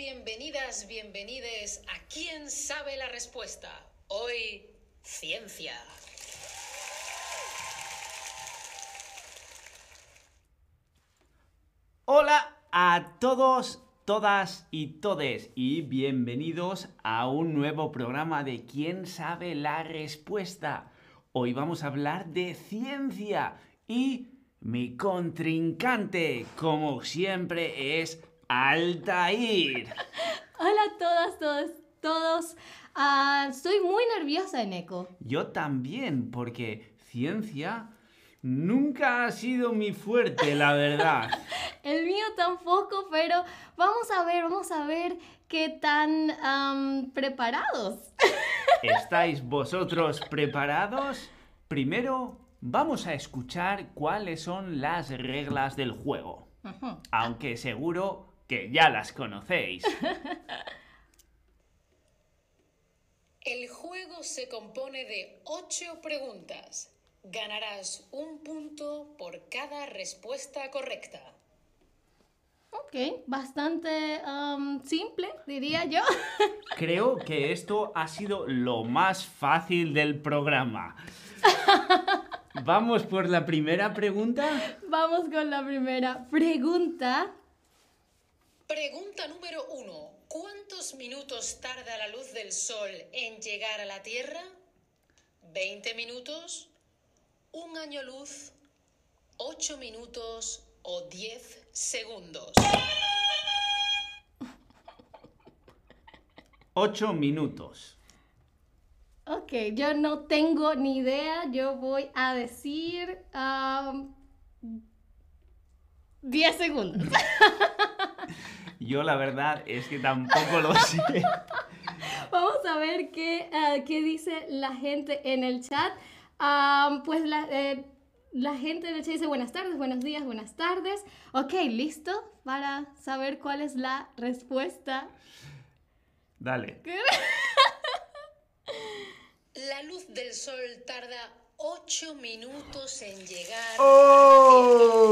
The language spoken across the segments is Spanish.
bienvenidas, bienvenides a ¿Quién sabe la respuesta? Hoy, ciencia. Hola a todos, todas y todes y bienvenidos a un nuevo programa de ¿Quién sabe la respuesta? Hoy vamos a hablar de ciencia y mi contrincante, como siempre, es Altair. Hola a todas, todos, todos. Ah, estoy muy nerviosa, Eco. Yo también, porque ciencia nunca ha sido mi fuerte, la verdad. El mío tampoco, pero vamos a ver, vamos a ver qué tan preparados. ¿Estáis vosotros preparados? Primero, vamos a escuchar cuáles son las reglas del juego. Aunque seguro que ya las conocéis. El juego se compone de ocho preguntas. Ganarás un punto por cada respuesta correcta. Ok, bastante am, simple, diría yo. Creo que esto ha sido lo más fácil del programa. Vamos por la primera pregunta. Vamos con la primera pregunta. Pregunta número uno. ¿Cuántos minutos tarda la luz del sol en llegar a la Tierra? ¿20 minutos? ¿Un año luz? ¿8 minutos o 10 segundos? Ocho minutos. Ok, yo no tengo ni idea. Yo voy a decir 10 segundos. Yo la verdad es que tampoco lo sé. Vamos a ver qué, ah, qué dice la gente en el chat. Pues la, eh, la gente en el chat dice buenas tardes, buenos días, buenas tardes. Ok, listo para saber cuál es la respuesta. Dale. La luz del sol tarda 8 minutos en llegar. ¡Oh!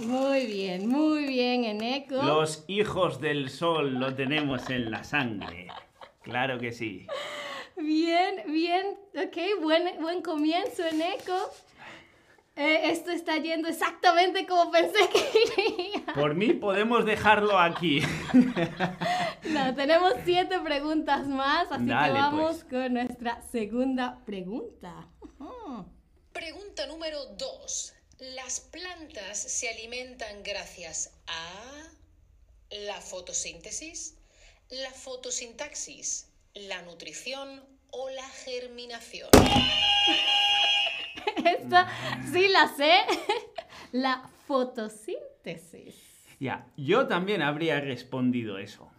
Muy bien, muy bien, Eneco. Los hijos del sol lo tenemos en la sangre. Claro que sí. Bien, bien. Ok, buen, buen comienzo, Eneco. Eh, esto está yendo exactamente como pensé que iría. Por mí podemos dejarlo aquí. No, tenemos siete preguntas más, así Dale, que vamos pues. con nuestra segunda pregunta. Ujú. Pregunta número 2. ¿Las plantas se alimentan gracias a la fotosíntesis, la fotosintaxis, la nutrición o la germinación? Esta sí la sé. La fotosíntesis. Ya, yo también habría respondido eso.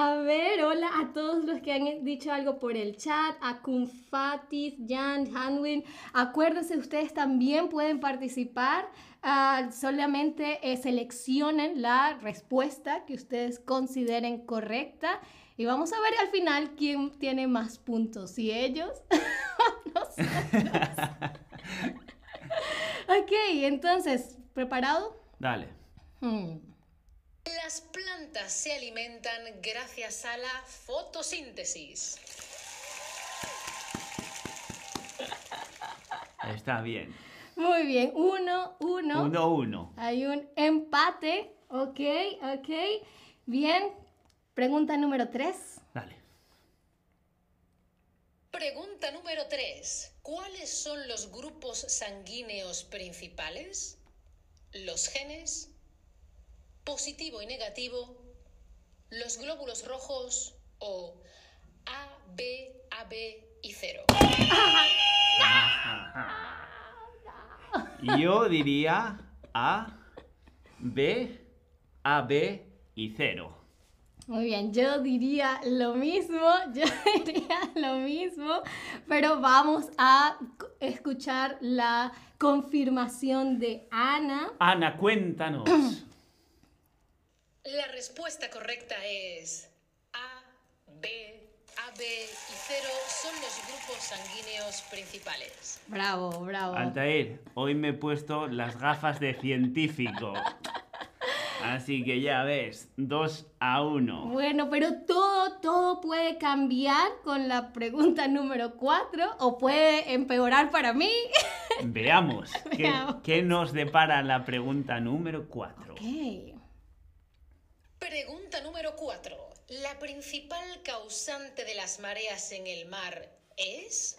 A ver, hola a todos los que han dicho algo por el chat, a Kunfatis, Jan, Hanwin. Acuérdense, ustedes también pueden participar. Ah, solamente eh, seleccionen la respuesta que ustedes consideren correcta. Y vamos a ver al final quién tiene más puntos, si ellos o nosotros. ok, entonces, ¿preparado? Dale. Hmm. Las plantas se alimentan gracias a la fotosíntesis. Está bien. Muy bien, uno, uno. Uno, uno. Hay un empate. Ok, ok. Bien. Pregunta número tres. Dale. Pregunta número 3. ¿Cuáles son los grupos sanguíneos principales? ¿Los genes? ¿Positivo y negativo? ¿Los glóbulos rojos? ¿O A, B, AB y 0? Yo diría A, B, A, B y cero. Muy bien, yo diría lo mismo, yo diría lo mismo, pero vamos a escuchar la confirmación de Ana. Ana, cuéntanos. La respuesta correcta es A, B, AB y 0 son los grupos sanguíneos principales. Bravo, bravo. Altair, hoy me he puesto las gafas de científico. Así que ya ves, 2 a 1. Bueno, pero todo, todo puede cambiar con la pregunta número 4 o puede empeorar para mí. Veamos, ¿qué, Veamos. qué nos depara la pregunta número 4? Ok. Pregunta número 4. ¿La principal causante de las mareas en el mar es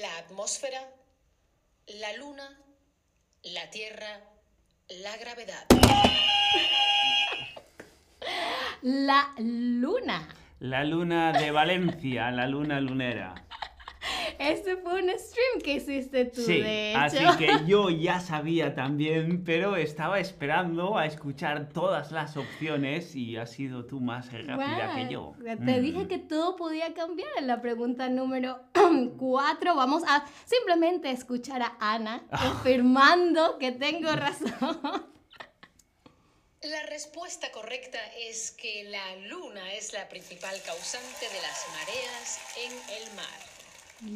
la atmósfera, la luna, la tierra, la gravedad? La luna. La luna de Valencia, la luna lunera. Este fue un stream que hiciste tú, Sí, de hecho. así que yo ya sabía también, pero estaba esperando a escuchar todas las opciones y has sido tú más rápida que yo. Te Mm. dije que todo podía cambiar en la pregunta número 4. Vamos a simplemente escuchar a Ana Ah. confirmando que tengo razón. La respuesta correcta es que la luna es la principal causante de las mareas en el mar.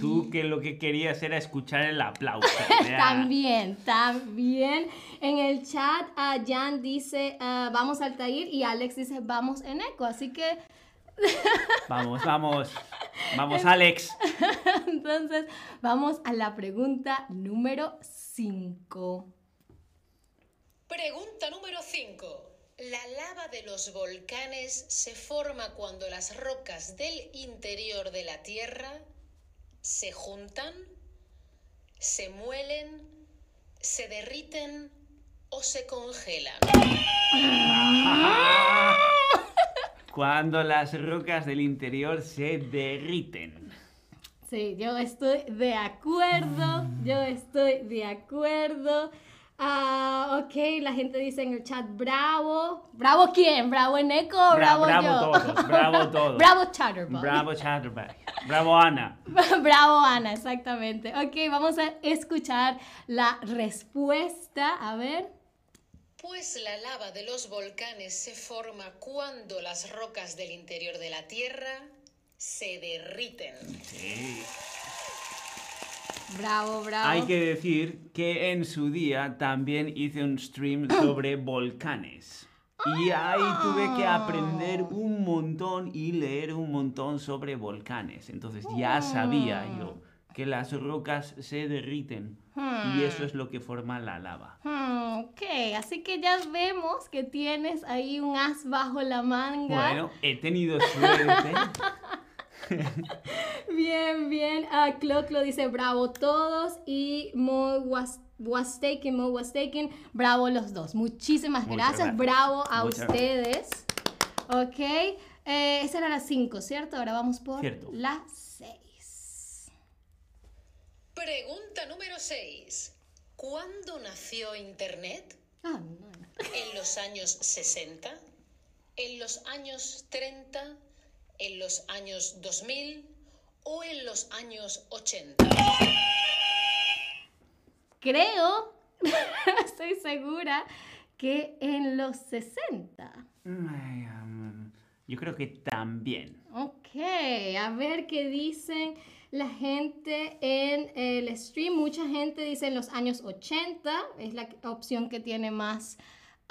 Tú que lo que querías era escuchar el aplauso. También, también. En el chat, ah, Jan dice, ah, vamos al Altair y Alex dice, vamos en eco. Así que, Vamos, vamos. Vamos, Alex. entonces, vamos a la pregunta número 5. Pregunta número 5. La lava de los volcanes se forma cuando las rocas del interior de la Tierra se juntan, se muelen, se derriten o se congelan. Cuando las rocas del interior se derriten. Sí, yo estoy de acuerdo, yo estoy de acuerdo. Ah, ok, la gente dice en el chat, bravo. ¿Bravo quién? ¿Bravo en eco o Bra- bravo, bravo yo? todos, bravo todos. bravo Chatterbug. Bravo Chatterback. Bravo Ana. Bravo, Ana, exactamente. Ok, vamos a escuchar la respuesta. A ver. Pues la lava de los volcanes se forma cuando las rocas del interior de la Tierra se derriten. Sí. Bravo, bravo. Hay que decir que en su día también hice un stream sobre volcanes. Y ahí tuve que aprender un montón y leer un montón sobre volcanes. Entonces ya sabía yo que las rocas se derriten. Y eso es lo que forma la lava. Hmm, ok, así que ya vemos que tienes ahí un as bajo la manga. Bueno, he tenido suerte. Bien, bien. Ah, Clock lo dice bravo todos y Mo was, was taken, Mo was taken. Bravo los dos. Muchísimas Muchas gracias. gracias. Bravo a Muchas ustedes. Ok. eh, esa era la 5, ¿cierto? Ahora vamos por Cierto. la 6. Pregunta número 6. ¿Cuándo nació Internet? No, no. ¿En los años 60? ¿En los años 30? ¿En los años 2000? ¿O en los años 80? Creo, estoy segura, que en los 60. Ay, um, Yo creo que también. Ok, a ver qué dicen la gente en el stream. Mucha gente dice en los años 80, es la opción que tiene más,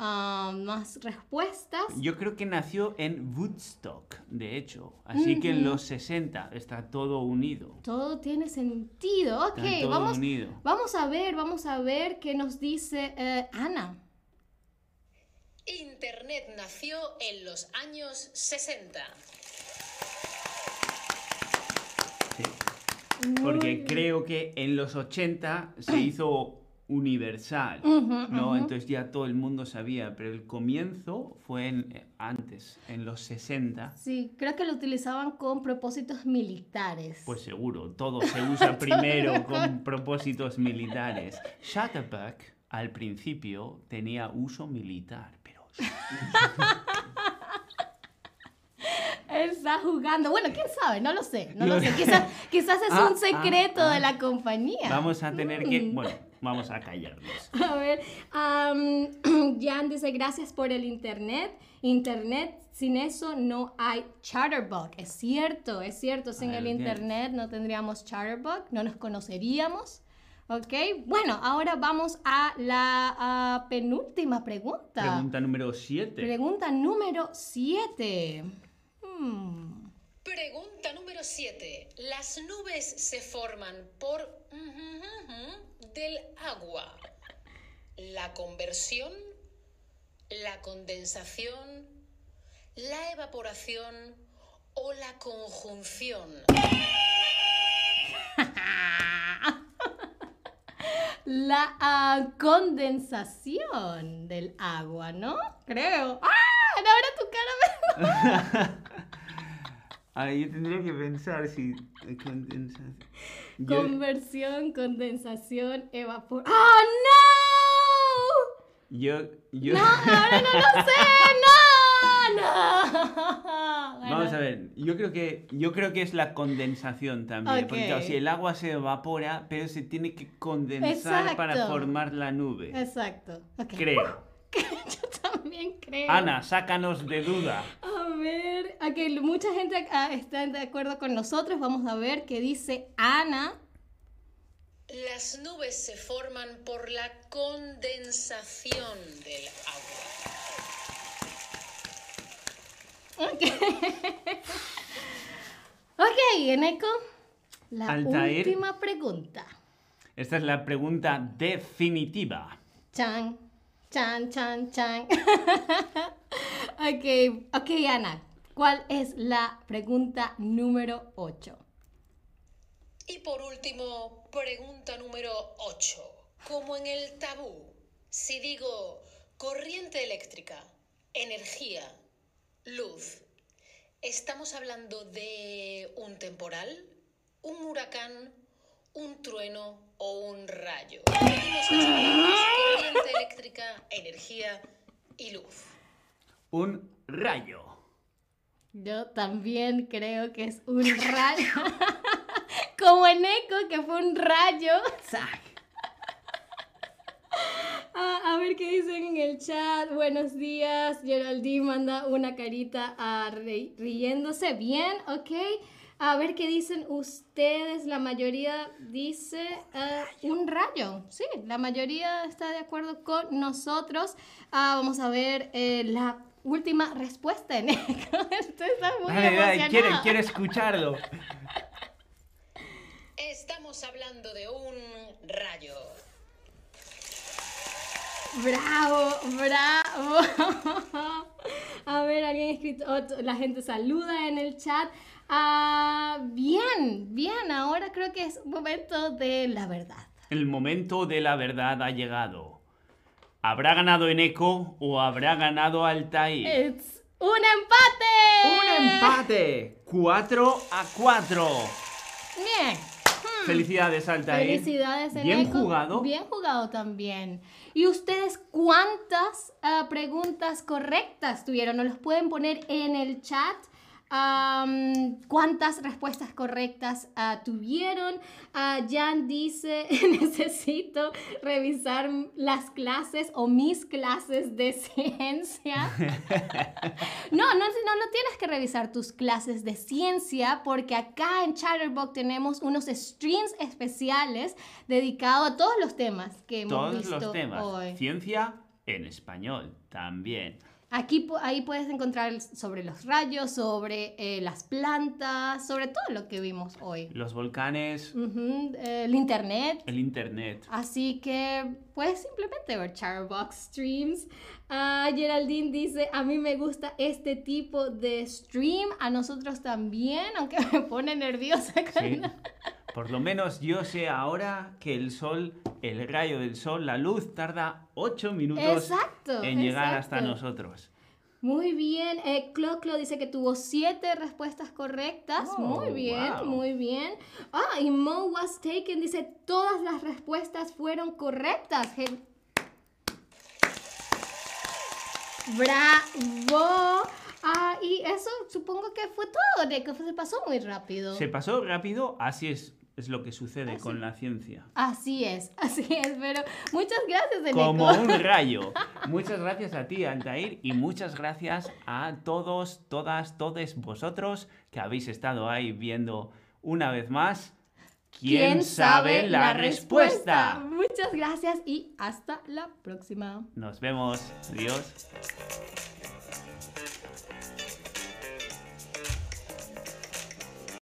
ah, más respuestas. Yo creo que nació en Woodstock, de hecho. Así que en los 60 está todo unido. Todo tiene sentido. Ok, todo vamos, unido. vamos a ver, vamos a ver qué nos dice eh, Ana. Internet nació en los años 60. Sí. Porque creo que en los 80 se hizo universal, ¿no? Entonces ya todo el mundo sabía, pero el comienzo fue en- eh, antes, en los 60. Sí, creo que lo utilizaban con propósitos militares. Pues seguro, todo se usa primero con propósitos militares. Shutterback al principio tenía uso militar, pero está jugando. Bueno, quién sabe, no lo sé, no lo sé. Quizás, quizás es Ah, un secreto ah, de ah. la compañía. vamos a tener que, Mm. bueno, vamos a callarnos. A ver, am, Jan dice gracias por el internet. Internet, sin eso no hay Chatterbug. Es cierto, es cierto. Sin el internet no tendríamos Chatterbug, no nos conoceríamos. ¿Ok? Bueno, ahora vamos a la penúltima pregunta. Pregunta número 7. Pregunta número 7. Hmm. Pregunta número 7. Las nubes se forman por del agua. La conversión, la condensación, la evaporación o la conjunción. la ah, condensación del agua, ¿no? Creo. ¡Ah! Ahora tu cara me... Ahí tendría que pensar si condensación. Conversión, condensación, evaporación. ¡Oh, no! Yo, yo... No, ahora no lo sé, no, no. Vamos a ver, yo creo que yo creo que es la condensación también, porque si el agua se evapora, pero se tiene que condensar para formar la nube. Exacto. Creo. yo también creo. Ana, sácanos de duda. A ver, okay, mucha gente ah, está de acuerdo con nosotros. Vamos a ver qué dice Ana. Las nubes se forman por la condensación del agua. Ok. ok, Eneco. La última pregunta. Esta es la pregunta definitiva. Chan, chan, chan, chan. ok, Ana. ¿Cuál es la pregunta número 8? Y por último, pregunta número 8. Como en el tabú, si digo corriente eléctrica, energía, Luz. ¿Estamos hablando de un temporal, un huracán, un trueno o un rayo? corriente eléctrica, energía y luz. Un rayo. Yo también creo que es un rayo. Como en Eco, que fue un rayo. a ver qué dicen en el chat. Buenos días. Geraldine manda una carita a riéndose. Bien, ok. A ver qué dicen ustedes. La mayoría dice eh, un rayo. Sí, la mayoría está de acuerdo con nosotros. Ah, vamos a ver eh, la última respuesta en Esto está muy quiere, quiere escucharlo. Estamos hablando de un rayo. Bravo, bravo. A ver, alguien escrito, la gente saluda en el chat. Ah, bien, bien, ahora creo que es momento de la verdad. El momento de la verdad ha llegado. ¿Habrá ganado Eneco o habrá ganado Altair? ¡Es un empate! ¡Un empate! 4 a 4. Bien. Felicidades, Altair. Felicidades, Eneco. Bien jugado. Bien jugado también. ¿Y ustedes cuántas ah, preguntas correctas tuvieron? Nos los pueden poner en el chat cuántas respuestas correctas ah, tuvieron. Uh, Jan dice, necesito revisar las clases o mis clases de ciencia. no, no, no, no tienes que revisar tus clases de ciencia porque acá en Chatterbox tenemos unos streams especiales dedicados a todos los temas que hemos visto los temas. Ciencia en español también. Aquí ahí puedes encontrar sobre los rayos, sobre eh, las plantas, sobre todo lo que vimos hoy. Los volcanes. el internet. El internet. Así que puedes simplemente ver Charbox Streams. Uh, Geraldine dice, a mí me gusta este tipo de stream, a nosotros también, aunque me pone nerviosa. Sí. Por lo menos yo sé ahora que el sol, el rayo del sol, la luz tarda 8 minutos en llegar hasta nosotros. Muy bien. Eh, Cloclo dice que tuvo 7 respuestas correctas. Oh, muy bien, muy bien. Ah, y Mo Was Taken dice todas las respuestas fueron correctas. Bravo. Ah, y eso supongo que fue todo, que se pasó muy rápido. Se pasó rápido, así es es lo que sucede con la ciencia. Así es, así es, pero muchas gracias, Eneco. Como un rayo. Muchas gracias a ti, Altair, y muchas gracias a todos, todas, todos vosotros que habéis estado ahí viendo una vez más ¿Quién sabe la respuesta? Muchas gracias y hasta la próxima. Nos vemos. Adiós.